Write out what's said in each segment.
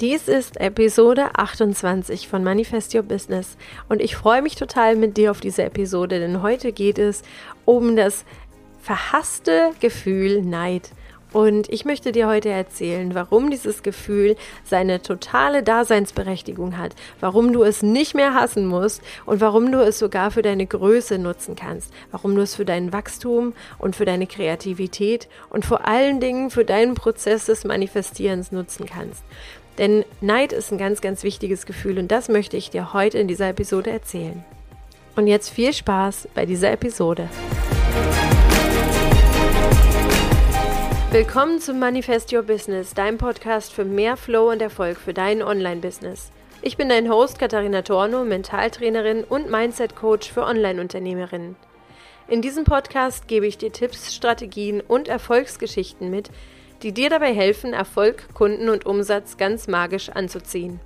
Dies ist Episode 28 von Manifest Your Business und ich freue mich total mit dir auf diese Episode, denn heute geht es um das verhasste Gefühl Neid. Und ich möchte dir heute erzählen, warum dieses Gefühl seine totale Daseinsberechtigung hat, warum du es nicht mehr hassen musst und warum du es sogar für deine Größe nutzen kannst, warum du es für dein Wachstum und für deine Kreativität und vor allen Dingen für deinen Prozess des Manifestierens nutzen kannst. Denn Neid ist ein ganz, ganz wichtiges Gefühl und das möchte ich dir heute in dieser Episode erzählen. Und jetzt viel Spaß bei dieser Episode. Willkommen zum Manifest Your Business, deinem Podcast für mehr Flow und Erfolg für dein Online-Business. Ich bin dein Host Katharina Torno, Mentaltrainerin und Mindset-Coach für Online-Unternehmerinnen. In diesem Podcast gebe ich dir Tipps, Strategien und Erfolgsgeschichten mit, die dir dabei helfen, Erfolg, Kunden und Umsatz ganz magisch anzuziehen.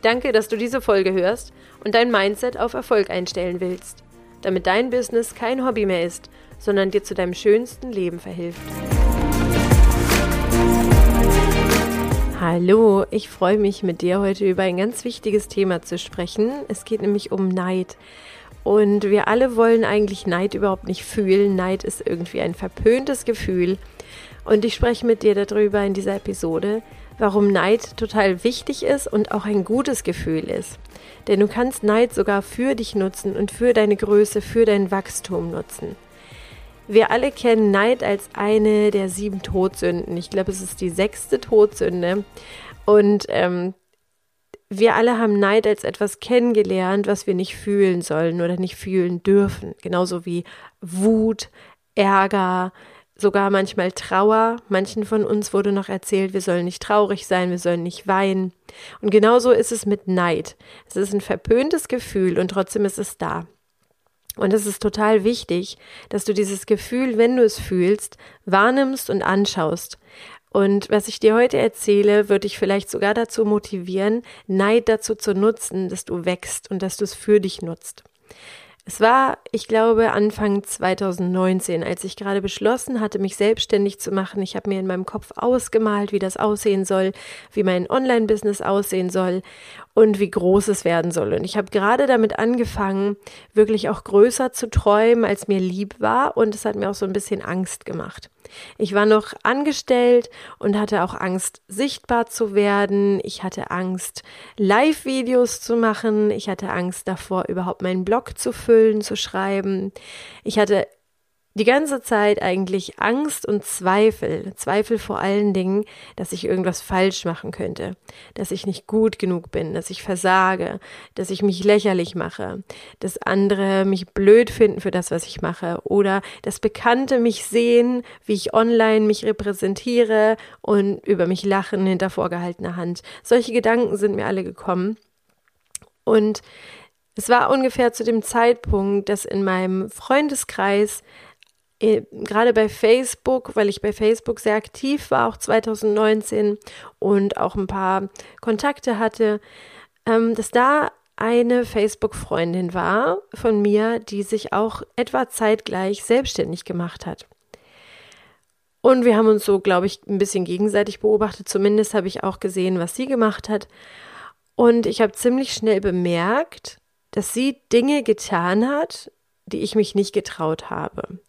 Danke, dass du diese Folge hörst und dein Mindset auf Erfolg einstellen willst, damit dein Business kein Hobby mehr ist, sondern dir zu deinem schönsten Leben verhilft. Hallo, ich freue mich mit dir heute über ein ganz wichtiges Thema zu sprechen. Es geht nämlich um Neid. Und wir alle wollen eigentlich Neid überhaupt nicht fühlen. Neid ist irgendwie ein verpöntes Gefühl. Und ich spreche mit dir darüber in dieser Episode, warum Neid total wichtig ist und auch ein gutes Gefühl ist. Denn du kannst Neid sogar für dich nutzen und für deine Größe, für dein Wachstum nutzen. Wir alle kennen Neid als eine der sieben Todsünden. Ich glaube, es ist die sechste Todsünde. Und ähm, wir alle haben Neid als etwas kennengelernt, was wir nicht fühlen sollen oder nicht fühlen dürfen. Genauso wie Wut, Ärger, sogar manchmal Trauer. Manchen von uns wurde noch erzählt, wir sollen nicht traurig sein, wir sollen nicht weinen. Und genauso ist es mit Neid. Es ist ein verpöntes Gefühl und trotzdem ist es da. Und es ist total wichtig, dass du dieses Gefühl, wenn du es fühlst, wahrnimmst und anschaust. Und was ich dir heute erzähle, wird dich vielleicht sogar dazu motivieren, Neid dazu zu nutzen, dass du wächst und dass du es für dich nutzt. Es war, ich glaube, Anfang 2019, als ich gerade beschlossen hatte, mich selbstständig zu machen. Ich habe mir in meinem Kopf ausgemalt, wie das aussehen soll, wie mein Online-Business aussehen soll und wie groß es werden soll. Und ich habe gerade damit angefangen, wirklich auch größer zu träumen, als mir lieb war. Und es hat mir auch so ein bisschen Angst gemacht. Ich war noch angestellt und hatte auch Angst, sichtbar zu werden. Ich hatte Angst, Live-Videos zu machen. Ich hatte Angst davor, überhaupt meinen Blog zu füllen, zu schreiben. Ich hatte die ganze Zeit eigentlich Angst und Zweifel. Zweifel vor allen Dingen, dass ich irgendwas falsch machen könnte, dass ich nicht gut genug bin, dass ich versage, dass ich mich lächerlich mache, dass andere mich blöd finden für das, was ich mache oder dass Bekannte mich sehen, wie ich online mich repräsentiere und über mich lachen hinter vorgehaltener Hand. Solche Gedanken sind mir alle gekommen. Und es war ungefähr zu dem Zeitpunkt, dass in meinem Freundeskreis gerade bei Facebook, weil ich bei Facebook sehr aktiv war, auch 2019 und auch ein paar Kontakte hatte, ähm, dass da eine Facebook-Freundin war von mir, die sich auch etwa zeitgleich selbstständig gemacht hat. Und wir haben uns so, glaube ich, ein bisschen gegenseitig beobachtet. Zumindest habe ich auch gesehen, was sie gemacht hat. Und ich habe ziemlich schnell bemerkt, dass sie Dinge getan hat, die ich mich nicht getraut habe.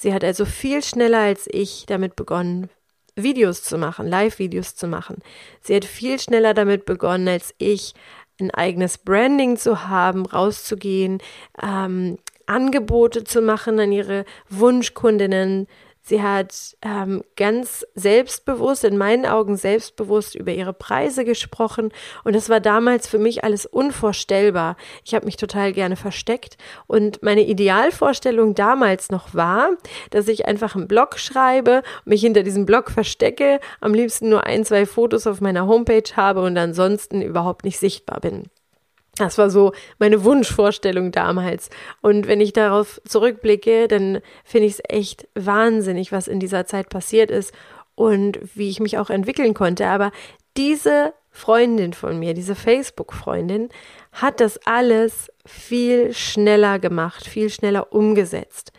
Sie hat also viel schneller als ich damit begonnen, Videos zu machen, Live-Videos zu machen. Sie hat viel schneller damit begonnen als ich, ein eigenes Branding zu haben, rauszugehen, ähm, Angebote zu machen an ihre Wunschkundinnen, Sie hat ähm, ganz selbstbewusst, in meinen Augen selbstbewusst über ihre Preise gesprochen und das war damals für mich alles unvorstellbar. Ich habe mich total gerne versteckt und meine Idealvorstellung damals noch war, dass ich einfach einen Blog schreibe, mich hinter diesem Blog verstecke, am liebsten nur ein, zwei Fotos auf meiner Homepage habe und ansonsten überhaupt nicht sichtbar bin. Das war so meine Wunschvorstellung damals. Und wenn ich darauf zurückblicke, dann finde ich es echt wahnsinnig, was in dieser Zeit passiert ist und wie ich mich auch entwickeln konnte. Aber diese Freundin von mir, diese Facebook-Freundin, hat das alles viel schneller gemacht, viel schneller umgesetzt.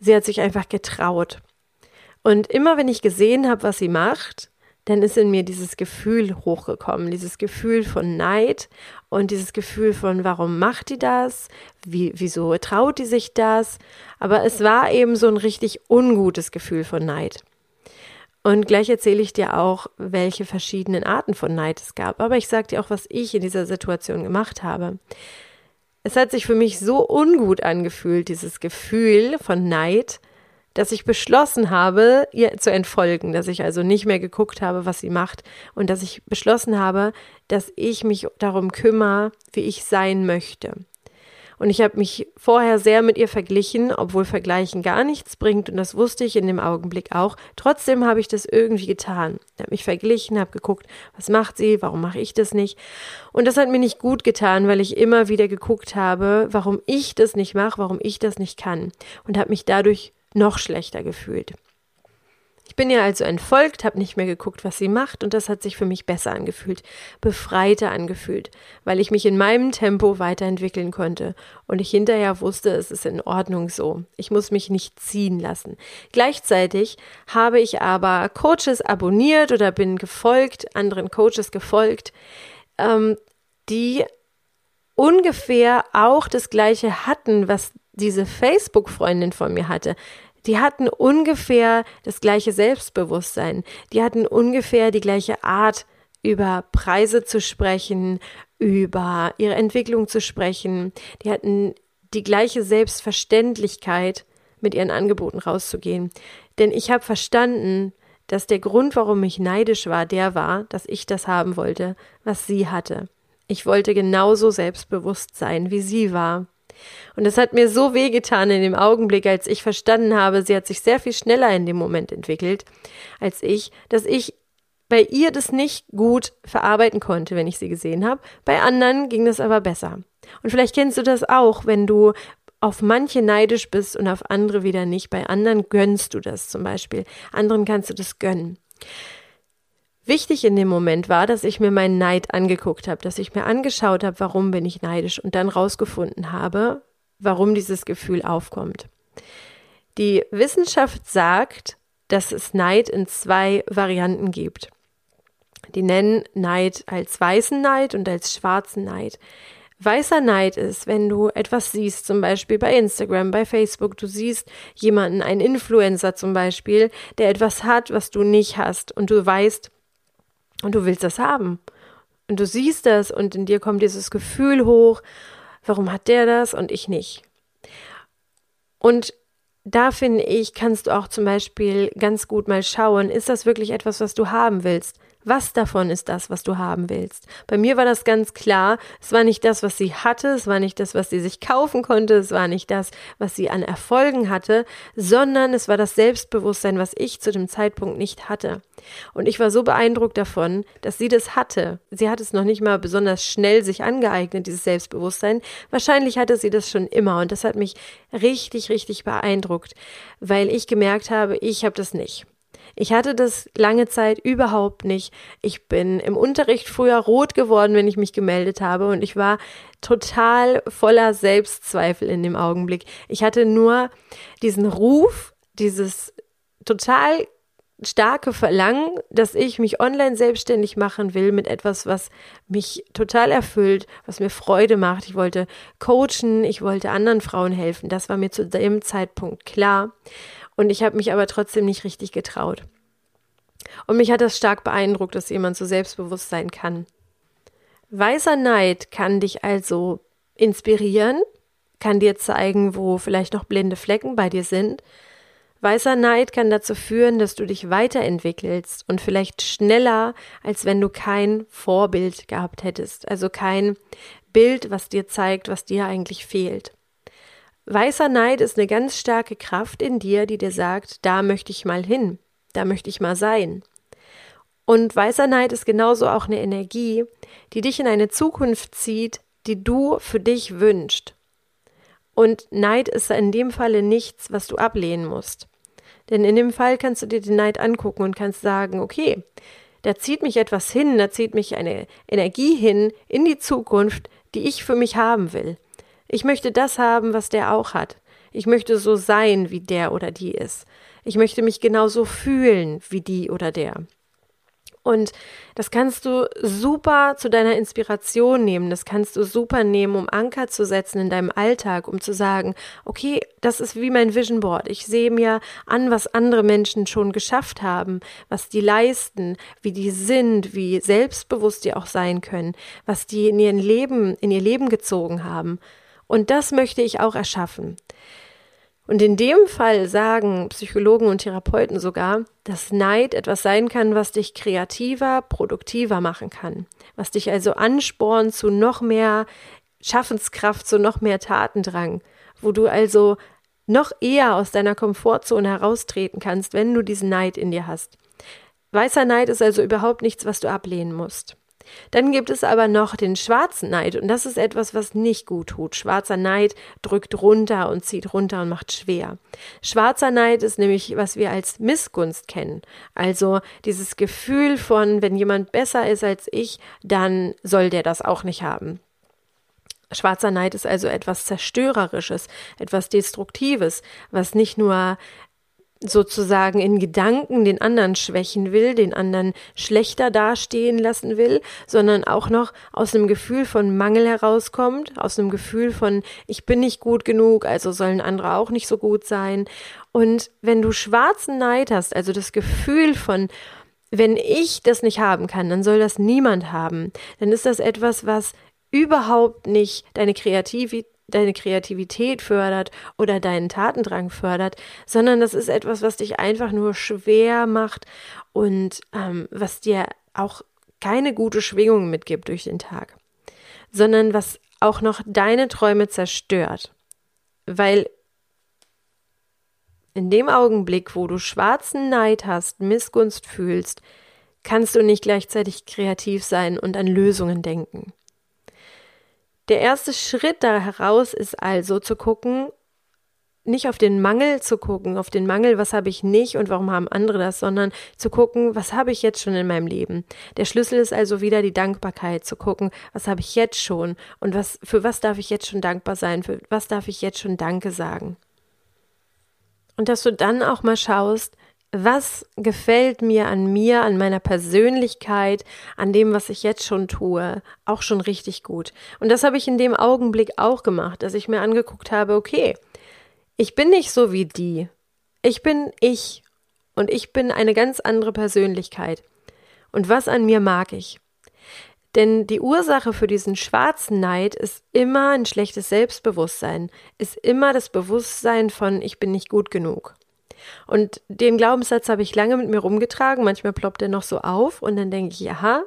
Sie hat sich einfach getraut. Und immer wenn ich gesehen habe, was sie macht, dann ist in mir dieses Gefühl hochgekommen, dieses Gefühl von Neid und dieses Gefühl von, warum macht die das? Wie, wieso traut die sich das? Aber es war eben so ein richtig ungutes Gefühl von Neid. Und gleich erzähle ich dir auch, welche verschiedenen Arten von Neid es gab. Aber ich sage dir auch, was ich in dieser Situation gemacht habe. Es hat sich für mich so ungut angefühlt, dieses Gefühl von Neid, dass ich beschlossen habe, ihr zu entfolgen, dass ich also nicht mehr geguckt habe, was sie macht und dass ich beschlossen habe, dass ich mich darum kümmere, wie ich sein möchte. Und ich habe mich vorher sehr mit ihr verglichen, obwohl Vergleichen gar nichts bringt und das wusste ich in dem Augenblick auch. Trotzdem habe ich das irgendwie getan. Ich habe mich verglichen, habe geguckt, was macht sie, warum mache ich das nicht. Und das hat mir nicht gut getan, weil ich immer wieder geguckt habe, warum ich das nicht mache, warum ich das nicht kann und habe mich dadurch noch schlechter gefühlt. Ich bin ihr also entfolgt, habe nicht mehr geguckt, was sie macht, und das hat sich für mich besser angefühlt, befreiter angefühlt, weil ich mich in meinem Tempo weiterentwickeln konnte und ich hinterher wusste, es ist in Ordnung so. Ich muss mich nicht ziehen lassen. Gleichzeitig habe ich aber Coaches abonniert oder bin gefolgt, anderen Coaches gefolgt, ähm, die ungefähr auch das gleiche hatten, was diese Facebook-Freundin von mir hatte, die hatten ungefähr das gleiche Selbstbewusstsein. Die hatten ungefähr die gleiche Art, über Preise zu sprechen, über ihre Entwicklung zu sprechen. Die hatten die gleiche Selbstverständlichkeit, mit ihren Angeboten rauszugehen. Denn ich habe verstanden, dass der Grund, warum ich neidisch war, der war, dass ich das haben wollte, was sie hatte. Ich wollte genauso selbstbewusst sein, wie sie war. Und es hat mir so wehgetan in dem Augenblick, als ich verstanden habe, sie hat sich sehr viel schneller in dem Moment entwickelt als ich, dass ich bei ihr das nicht gut verarbeiten konnte, wenn ich sie gesehen habe. Bei anderen ging das aber besser. Und vielleicht kennst du das auch, wenn du auf manche neidisch bist und auf andere wieder nicht. Bei anderen gönnst du das zum Beispiel. Anderen kannst du das gönnen. Wichtig in dem Moment war, dass ich mir meinen Neid angeguckt habe, dass ich mir angeschaut habe, warum bin ich neidisch und dann rausgefunden habe, warum dieses Gefühl aufkommt. Die Wissenschaft sagt, dass es Neid in zwei Varianten gibt. Die nennen Neid als weißen Neid und als schwarzen Neid. Weißer Neid ist, wenn du etwas siehst, zum Beispiel bei Instagram, bei Facebook, du siehst jemanden, einen Influencer zum Beispiel, der etwas hat, was du nicht hast und du weißt, und du willst das haben. Und du siehst das und in dir kommt dieses Gefühl hoch, warum hat der das und ich nicht? Und da finde ich, kannst du auch zum Beispiel ganz gut mal schauen, ist das wirklich etwas, was du haben willst? Was davon ist das, was du haben willst? Bei mir war das ganz klar. Es war nicht das, was sie hatte, es war nicht das, was sie sich kaufen konnte, es war nicht das, was sie an Erfolgen hatte, sondern es war das Selbstbewusstsein, was ich zu dem Zeitpunkt nicht hatte. Und ich war so beeindruckt davon, dass sie das hatte. Sie hat es noch nicht mal besonders schnell sich angeeignet, dieses Selbstbewusstsein. Wahrscheinlich hatte sie das schon immer und das hat mich richtig, richtig beeindruckt, weil ich gemerkt habe, ich habe das nicht. Ich hatte das lange Zeit überhaupt nicht. Ich bin im Unterricht früher rot geworden, wenn ich mich gemeldet habe und ich war total voller Selbstzweifel in dem Augenblick. Ich hatte nur diesen Ruf, dieses total starke Verlangen, dass ich mich online selbstständig machen will mit etwas, was mich total erfüllt, was mir Freude macht. Ich wollte coachen, ich wollte anderen Frauen helfen. Das war mir zu dem Zeitpunkt klar. Und ich habe mich aber trotzdem nicht richtig getraut. Und mich hat das stark beeindruckt, dass jemand so selbstbewusst sein kann. Weißer Neid kann dich also inspirieren, kann dir zeigen, wo vielleicht noch blinde Flecken bei dir sind. Weißer Neid kann dazu führen, dass du dich weiterentwickelst und vielleicht schneller, als wenn du kein Vorbild gehabt hättest, also kein Bild, was dir zeigt, was dir eigentlich fehlt. Weißer Neid ist eine ganz starke Kraft in dir, die dir sagt, da möchte ich mal hin, da möchte ich mal sein. Und weißer Neid ist genauso auch eine Energie, die dich in eine Zukunft zieht, die du für dich wünschst. Und Neid ist in dem Falle nichts, was du ablehnen musst. Denn in dem Fall kannst du dir den Neid angucken und kannst sagen, okay, da zieht mich etwas hin, da zieht mich eine Energie hin in die Zukunft, die ich für mich haben will. Ich möchte das haben, was der auch hat. Ich möchte so sein, wie der oder die ist. Ich möchte mich genauso fühlen wie die oder der. Und das kannst du super zu deiner Inspiration nehmen. Das kannst du super nehmen, um Anker zu setzen in deinem Alltag, um zu sagen, okay, das ist wie mein Vision Board. Ich sehe mir an, was andere Menschen schon geschafft haben, was die leisten, wie die sind, wie selbstbewusst die auch sein können, was die in ihren Leben, in ihr Leben gezogen haben. Und das möchte ich auch erschaffen. Und in dem Fall sagen Psychologen und Therapeuten sogar, dass Neid etwas sein kann, was dich kreativer, produktiver machen kann, was dich also anspornt zu noch mehr Schaffenskraft, zu noch mehr Tatendrang, wo du also noch eher aus deiner Komfortzone heraustreten kannst, wenn du diesen Neid in dir hast. Weißer Neid ist also überhaupt nichts, was du ablehnen musst. Dann gibt es aber noch den schwarzen Neid und das ist etwas, was nicht gut tut. Schwarzer Neid drückt runter und zieht runter und macht schwer. Schwarzer Neid ist nämlich, was wir als Missgunst kennen. Also dieses Gefühl von, wenn jemand besser ist als ich, dann soll der das auch nicht haben. Schwarzer Neid ist also etwas Zerstörerisches, etwas Destruktives, was nicht nur sozusagen in Gedanken den anderen schwächen will, den anderen schlechter dastehen lassen will, sondern auch noch aus einem Gefühl von Mangel herauskommt, aus einem Gefühl von ich bin nicht gut genug, also sollen andere auch nicht so gut sein. Und wenn du schwarzen Neid hast, also das Gefühl von wenn ich das nicht haben kann, dann soll das niemand haben, dann ist das etwas, was überhaupt nicht deine Kreativität deine Kreativität fördert oder deinen Tatendrang fördert, sondern das ist etwas, was dich einfach nur schwer macht und ähm, was dir auch keine gute Schwingung mitgibt durch den Tag, sondern was auch noch deine Träume zerstört. Weil in dem Augenblick, wo du schwarzen Neid hast, Missgunst fühlst, kannst du nicht gleichzeitig kreativ sein und an Lösungen denken. Der erste Schritt da heraus ist also zu gucken, nicht auf den Mangel zu gucken, auf den Mangel, was habe ich nicht und warum haben andere das, sondern zu gucken, was habe ich jetzt schon in meinem Leben. Der Schlüssel ist also wieder die Dankbarkeit, zu gucken, was habe ich jetzt schon und was, für was darf ich jetzt schon dankbar sein, für was darf ich jetzt schon Danke sagen. Und dass du dann auch mal schaust, was gefällt mir an mir, an meiner Persönlichkeit, an dem, was ich jetzt schon tue, auch schon richtig gut. Und das habe ich in dem Augenblick auch gemacht, dass ich mir angeguckt habe, okay, ich bin nicht so wie die. Ich bin ich. Und ich bin eine ganz andere Persönlichkeit. Und was an mir mag ich? Denn die Ursache für diesen schwarzen Neid ist immer ein schlechtes Selbstbewusstsein, ist immer das Bewusstsein von ich bin nicht gut genug. Und den Glaubenssatz habe ich lange mit mir rumgetragen. Manchmal ploppt er noch so auf und dann denke ich, aha,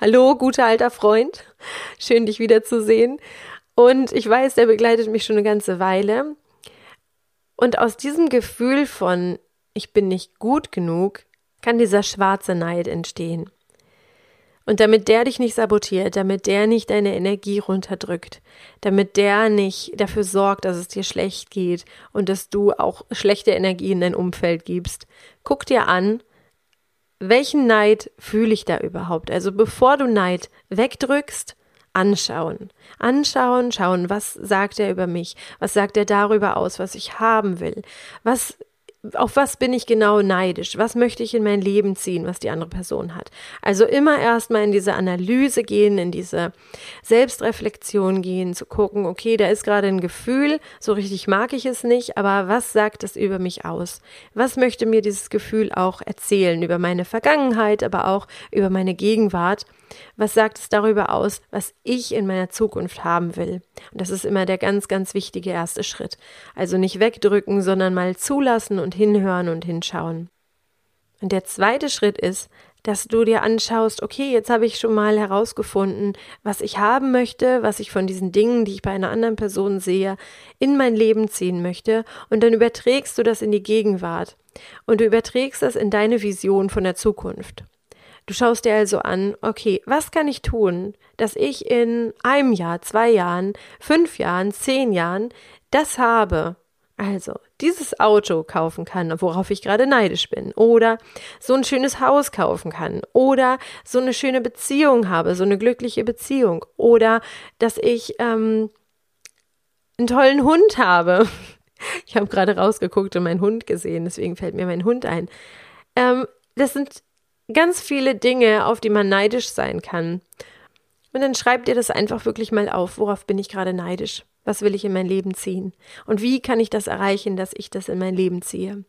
hallo, guter alter Freund, schön dich wiederzusehen. Und ich weiß, der begleitet mich schon eine ganze Weile. Und aus diesem Gefühl von, ich bin nicht gut genug, kann dieser schwarze Neid entstehen. Und damit der dich nicht sabotiert, damit der nicht deine Energie runterdrückt, damit der nicht dafür sorgt, dass es dir schlecht geht und dass du auch schlechte Energie in dein Umfeld gibst, guck dir an, welchen Neid fühle ich da überhaupt? Also bevor du Neid wegdrückst, anschauen. Anschauen, schauen, was sagt er über mich? Was sagt er darüber aus, was ich haben will? Was auf was bin ich genau neidisch? Was möchte ich in mein Leben ziehen, was die andere Person hat? Also immer erstmal in diese Analyse gehen, in diese Selbstreflexion gehen, zu gucken, okay, da ist gerade ein Gefühl, so richtig mag ich es nicht, aber was sagt es über mich aus? Was möchte mir dieses Gefühl auch erzählen über meine Vergangenheit, aber auch über meine Gegenwart? Was sagt es darüber aus, was ich in meiner Zukunft haben will? Und das ist immer der ganz, ganz wichtige erste Schritt. Also nicht wegdrücken, sondern mal zulassen und hinhören und hinschauen. Und der zweite Schritt ist, dass du dir anschaust, okay, jetzt habe ich schon mal herausgefunden, was ich haben möchte, was ich von diesen Dingen, die ich bei einer anderen Person sehe, in mein Leben ziehen möchte, und dann überträgst du das in die Gegenwart und du überträgst das in deine Vision von der Zukunft. Du schaust dir also an, okay, was kann ich tun, dass ich in einem Jahr, zwei Jahren, fünf Jahren, zehn Jahren das habe, also dieses Auto kaufen kann, worauf ich gerade neidisch bin, oder so ein schönes Haus kaufen kann, oder so eine schöne Beziehung habe, so eine glückliche Beziehung, oder dass ich ähm, einen tollen Hund habe. Ich habe gerade rausgeguckt und meinen Hund gesehen, deswegen fällt mir mein Hund ein. Ähm, das sind ganz viele Dinge, auf die man neidisch sein kann. Und dann schreib dir das einfach wirklich mal auf, worauf bin ich gerade neidisch? Was will ich in mein Leben ziehen? Und wie kann ich das erreichen, dass ich das in mein Leben ziehe?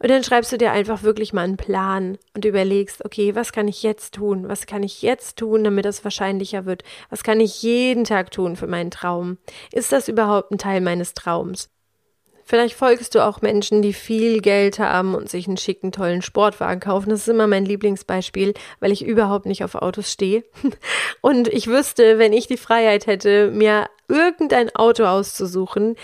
Und dann schreibst du dir einfach wirklich mal einen Plan und überlegst, okay, was kann ich jetzt tun? Was kann ich jetzt tun, damit es wahrscheinlicher wird? Was kann ich jeden Tag tun für meinen Traum? Ist das überhaupt ein Teil meines Traums? Vielleicht folgst du auch Menschen, die viel Geld haben und sich einen schicken, tollen Sportwagen kaufen. Das ist immer mein Lieblingsbeispiel, weil ich überhaupt nicht auf Autos stehe. Und ich wüsste, wenn ich die Freiheit hätte, mir irgendein Auto auszusuchen,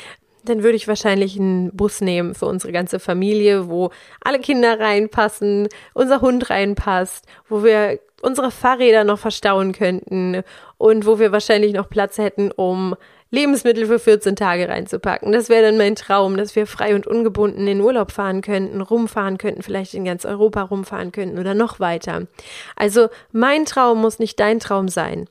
dann würde ich wahrscheinlich einen Bus nehmen für unsere ganze Familie, wo alle Kinder reinpassen, unser Hund reinpasst, wo wir unsere Fahrräder noch verstauen könnten und wo wir wahrscheinlich noch Platz hätten, um Lebensmittel für 14 Tage reinzupacken. Das wäre dann mein Traum, dass wir frei und ungebunden in Urlaub fahren könnten, rumfahren könnten, vielleicht in ganz Europa rumfahren könnten oder noch weiter. Also mein Traum muss nicht dein Traum sein.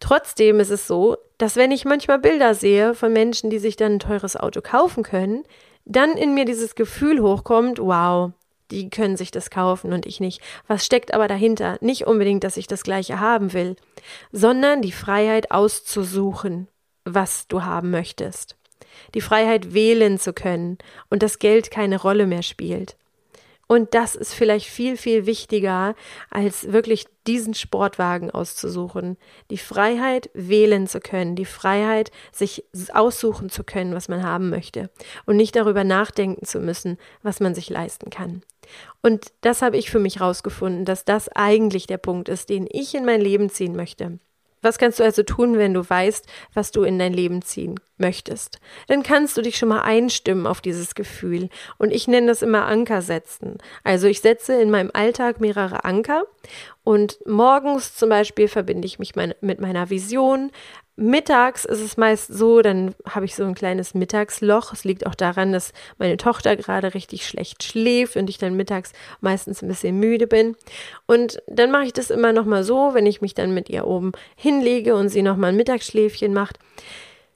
Trotzdem ist es so, dass wenn ich manchmal Bilder sehe von Menschen, die sich dann ein teures Auto kaufen können, dann in mir dieses Gefühl hochkommt, wow, die können sich das kaufen und ich nicht. Was steckt aber dahinter? Nicht unbedingt, dass ich das gleiche haben will, sondern die Freiheit auszusuchen was du haben möchtest. Die Freiheit wählen zu können und das Geld keine Rolle mehr spielt. Und das ist vielleicht viel, viel wichtiger, als wirklich diesen Sportwagen auszusuchen. Die Freiheit wählen zu können, die Freiheit, sich aussuchen zu können, was man haben möchte und nicht darüber nachdenken zu müssen, was man sich leisten kann. Und das habe ich für mich herausgefunden, dass das eigentlich der Punkt ist, den ich in mein Leben ziehen möchte. Was kannst du also tun, wenn du weißt, was du in dein Leben ziehen möchtest? Dann kannst du dich schon mal einstimmen auf dieses Gefühl. Und ich nenne das immer Anker setzen. Also ich setze in meinem Alltag mehrere Anker und morgens zum Beispiel verbinde ich mich mein, mit meiner Vision, Mittags ist es meist so, dann habe ich so ein kleines Mittagsloch. Es liegt auch daran, dass meine Tochter gerade richtig schlecht schläft und ich dann mittags meistens ein bisschen müde bin. Und dann mache ich das immer noch mal so, wenn ich mich dann mit ihr oben hinlege und sie noch mal ein Mittagsschläfchen macht.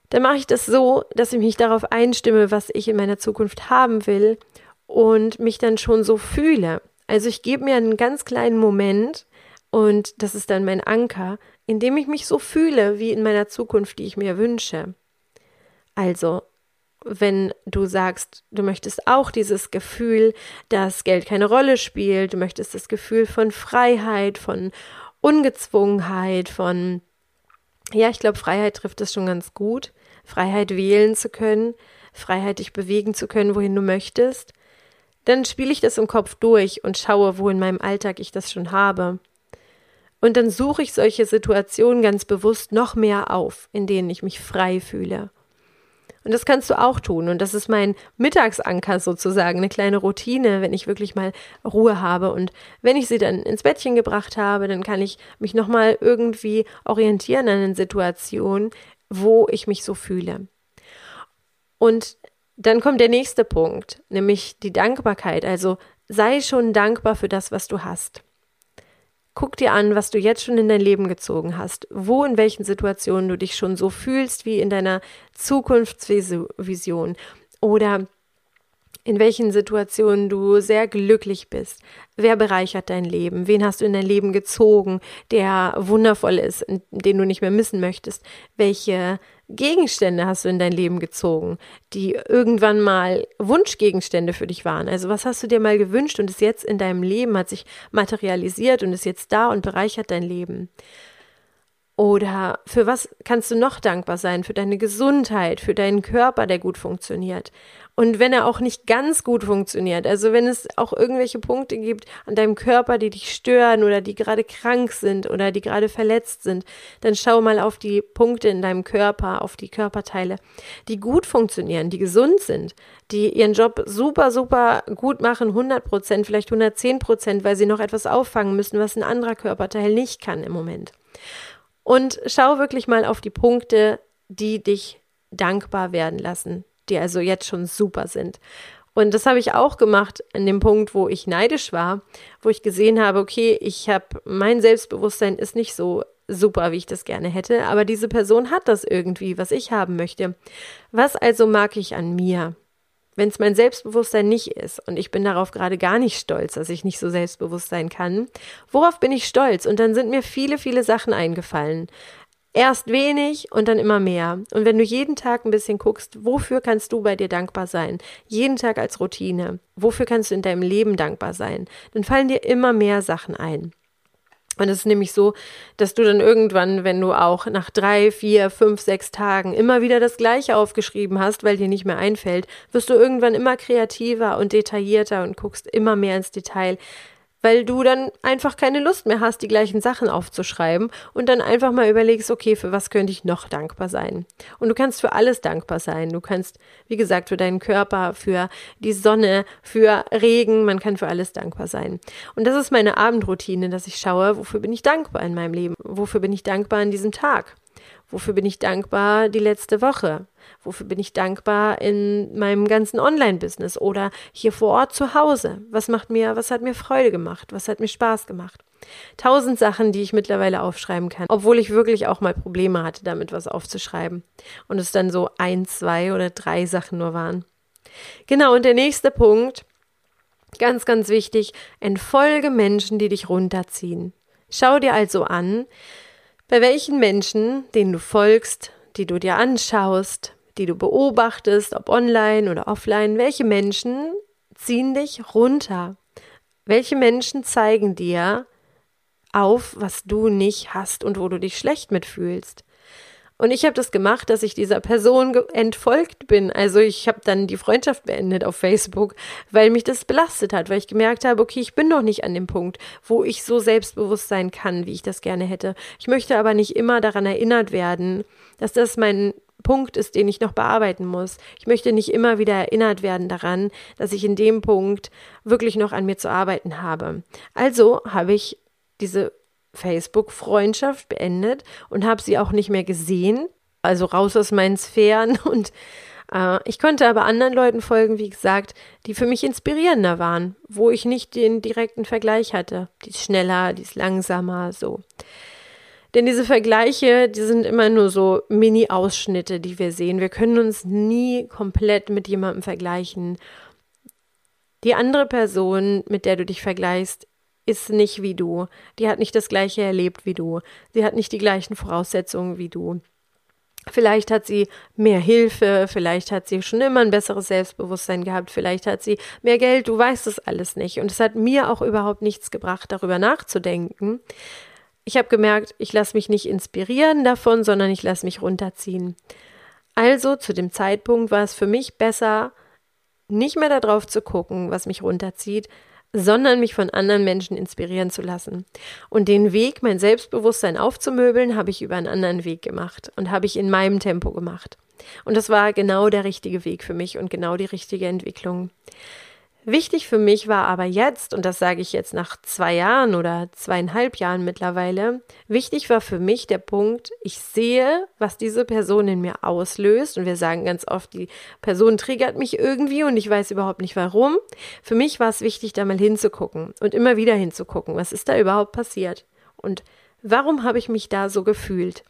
Dann mache ich das so, dass ich mich darauf einstimme, was ich in meiner Zukunft haben will und mich dann schon so fühle. Also ich gebe mir einen ganz kleinen Moment und das ist dann mein Anker, indem ich mich so fühle wie in meiner Zukunft, die ich mir wünsche. Also, wenn du sagst, du möchtest auch dieses Gefühl, dass Geld keine Rolle spielt, du möchtest das Gefühl von Freiheit, von Ungezwungenheit, von, ja, ich glaube, Freiheit trifft es schon ganz gut, Freiheit wählen zu können, Freiheit dich bewegen zu können, wohin du möchtest, dann spiele ich das im Kopf durch und schaue, wo in meinem Alltag ich das schon habe. Und dann suche ich solche Situationen ganz bewusst noch mehr auf, in denen ich mich frei fühle. Und das kannst du auch tun. Und das ist mein Mittagsanker sozusagen, eine kleine Routine, wenn ich wirklich mal Ruhe habe. Und wenn ich sie dann ins Bettchen gebracht habe, dann kann ich mich nochmal irgendwie orientieren an den Situationen, wo ich mich so fühle. Und dann kommt der nächste Punkt, nämlich die Dankbarkeit. Also sei schon dankbar für das, was du hast. Guck dir an, was du jetzt schon in dein Leben gezogen hast, wo in welchen Situationen du dich schon so fühlst wie in deiner Zukunftsvision oder in welchen Situationen du sehr glücklich bist. Wer bereichert dein Leben? Wen hast du in dein Leben gezogen, der wundervoll ist, den du nicht mehr missen möchtest? Welche Gegenstände hast du in dein Leben gezogen, die irgendwann mal Wunschgegenstände für dich waren? Also was hast du dir mal gewünscht und ist jetzt in deinem Leben, hat sich materialisiert und ist jetzt da und bereichert dein Leben? Oder für was kannst du noch dankbar sein? Für deine Gesundheit, für deinen Körper, der gut funktioniert. Und wenn er auch nicht ganz gut funktioniert, also wenn es auch irgendwelche Punkte gibt an deinem Körper, die dich stören oder die gerade krank sind oder die gerade verletzt sind, dann schau mal auf die Punkte in deinem Körper, auf die Körperteile, die gut funktionieren, die gesund sind, die ihren Job super, super gut machen, 100 Prozent, vielleicht 110 Prozent, weil sie noch etwas auffangen müssen, was ein anderer Körperteil nicht kann im Moment. Und schau wirklich mal auf die Punkte, die dich dankbar werden lassen, die also jetzt schon super sind. Und das habe ich auch gemacht an dem Punkt, wo ich neidisch war, wo ich gesehen habe, okay, ich habe mein Selbstbewusstsein ist nicht so super, wie ich das gerne hätte, aber diese Person hat das irgendwie, was ich haben möchte. Was also mag ich an mir? Wenn es mein Selbstbewusstsein nicht ist und ich bin darauf gerade gar nicht stolz, dass ich nicht so selbstbewusst sein kann, worauf bin ich stolz? Und dann sind mir viele, viele Sachen eingefallen. Erst wenig und dann immer mehr. Und wenn du jeden Tag ein bisschen guckst, wofür kannst du bei dir dankbar sein? Jeden Tag als Routine. Wofür kannst du in deinem Leben dankbar sein? Dann fallen dir immer mehr Sachen ein. Und es ist nämlich so, dass du dann irgendwann, wenn du auch nach drei, vier, fünf, sechs Tagen immer wieder das Gleiche aufgeschrieben hast, weil dir nicht mehr einfällt, wirst du irgendwann immer kreativer und detaillierter und guckst immer mehr ins Detail weil du dann einfach keine Lust mehr hast, die gleichen Sachen aufzuschreiben und dann einfach mal überlegst, okay, für was könnte ich noch dankbar sein? Und du kannst für alles dankbar sein. Du kannst, wie gesagt, für deinen Körper, für die Sonne, für Regen, man kann für alles dankbar sein. Und das ist meine Abendroutine, dass ich schaue, wofür bin ich dankbar in meinem Leben? Wofür bin ich dankbar an diesem Tag? Wofür bin ich dankbar die letzte Woche? Wofür bin ich dankbar in meinem ganzen Online-Business oder hier vor Ort zu Hause? Was macht mir, was hat mir Freude gemacht? Was hat mir Spaß gemacht? Tausend Sachen, die ich mittlerweile aufschreiben kann, obwohl ich wirklich auch mal Probleme hatte, damit was aufzuschreiben. Und es dann so ein, zwei oder drei Sachen nur waren. Genau, und der nächste Punkt, ganz, ganz wichtig, entfolge Menschen, die dich runterziehen. Schau dir also an, bei welchen Menschen, denen du folgst, die du dir anschaust, die du beobachtest, ob online oder offline, welche Menschen ziehen dich runter? Welche Menschen zeigen dir auf, was du nicht hast und wo du dich schlecht mitfühlst? Und ich habe das gemacht, dass ich dieser Person entfolgt bin. Also ich habe dann die Freundschaft beendet auf Facebook, weil mich das belastet hat, weil ich gemerkt habe, okay, ich bin noch nicht an dem Punkt, wo ich so selbstbewusst sein kann, wie ich das gerne hätte. Ich möchte aber nicht immer daran erinnert werden, dass das mein Punkt ist, den ich noch bearbeiten muss. Ich möchte nicht immer wieder erinnert werden daran, dass ich in dem Punkt wirklich noch an mir zu arbeiten habe. Also habe ich diese Facebook-Freundschaft beendet und habe sie auch nicht mehr gesehen, also raus aus meinen Sphären und äh, ich konnte aber anderen Leuten folgen, wie gesagt, die für mich inspirierender waren, wo ich nicht den direkten Vergleich hatte. Die ist schneller, die ist langsamer, so. Denn diese Vergleiche, die sind immer nur so Mini-Ausschnitte, die wir sehen. Wir können uns nie komplett mit jemandem vergleichen. Die andere Person, mit der du dich vergleichst, ist nicht wie du. Die hat nicht das gleiche erlebt wie du. Sie hat nicht die gleichen Voraussetzungen wie du. Vielleicht hat sie mehr Hilfe, vielleicht hat sie schon immer ein besseres Selbstbewusstsein gehabt, vielleicht hat sie mehr Geld, du weißt es alles nicht. Und es hat mir auch überhaupt nichts gebracht, darüber nachzudenken. Ich habe gemerkt, ich lasse mich nicht inspirieren davon, sondern ich lasse mich runterziehen. Also zu dem Zeitpunkt war es für mich besser, nicht mehr darauf zu gucken, was mich runterzieht, sondern mich von anderen Menschen inspirieren zu lassen. Und den Weg, mein Selbstbewusstsein aufzumöbeln, habe ich über einen anderen Weg gemacht und habe ich in meinem Tempo gemacht. Und das war genau der richtige Weg für mich und genau die richtige Entwicklung. Wichtig für mich war aber jetzt, und das sage ich jetzt nach zwei Jahren oder zweieinhalb Jahren mittlerweile, wichtig war für mich der Punkt, ich sehe, was diese Person in mir auslöst. Und wir sagen ganz oft, die Person triggert mich irgendwie und ich weiß überhaupt nicht warum. Für mich war es wichtig, da mal hinzugucken und immer wieder hinzugucken, was ist da überhaupt passiert und warum habe ich mich da so gefühlt.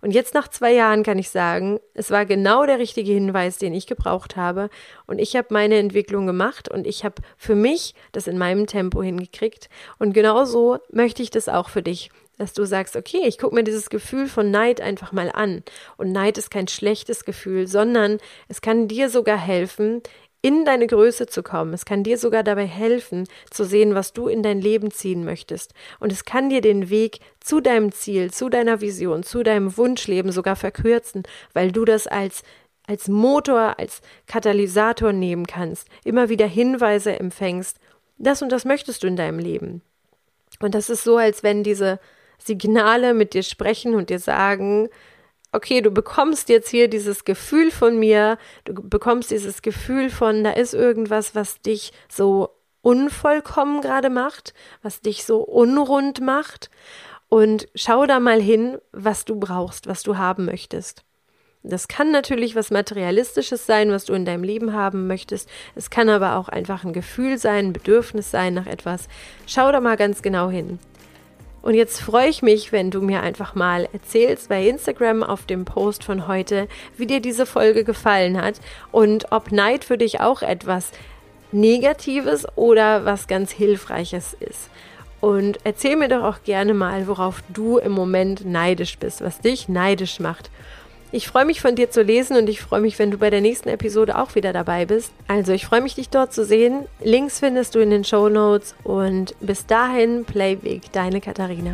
Und jetzt nach zwei Jahren kann ich sagen, es war genau der richtige Hinweis, den ich gebraucht habe. Und ich habe meine Entwicklung gemacht und ich habe für mich das in meinem Tempo hingekriegt. Und genauso möchte ich das auch für dich dass du sagst, okay, ich gucke mir dieses Gefühl von Neid einfach mal an. Und Neid ist kein schlechtes Gefühl, sondern es kann dir sogar helfen, in deine Größe zu kommen. Es kann dir sogar dabei helfen, zu sehen, was du in dein Leben ziehen möchtest. Und es kann dir den Weg zu deinem Ziel, zu deiner Vision, zu deinem Wunschleben sogar verkürzen, weil du das als als Motor, als Katalysator nehmen kannst, immer wieder Hinweise empfängst, das und das möchtest du in deinem Leben. Und das ist so, als wenn diese Signale mit dir sprechen und dir sagen, okay, du bekommst jetzt hier dieses Gefühl von mir, du bekommst dieses Gefühl von, da ist irgendwas, was dich so unvollkommen gerade macht, was dich so unrund macht. Und schau da mal hin, was du brauchst, was du haben möchtest. Das kann natürlich was Materialistisches sein, was du in deinem Leben haben möchtest. Es kann aber auch einfach ein Gefühl sein, ein Bedürfnis sein nach etwas. Schau da mal ganz genau hin. Und jetzt freue ich mich, wenn du mir einfach mal erzählst bei Instagram auf dem Post von heute, wie dir diese Folge gefallen hat und ob Neid für dich auch etwas Negatives oder was ganz Hilfreiches ist. Und erzähl mir doch auch gerne mal, worauf du im Moment neidisch bist, was dich neidisch macht. Ich freue mich von dir zu lesen und ich freue mich, wenn du bei der nächsten Episode auch wieder dabei bist. Also ich freue mich, dich dort zu sehen. Links findest du in den Show Notes und bis dahin, Playweek, deine Katharina.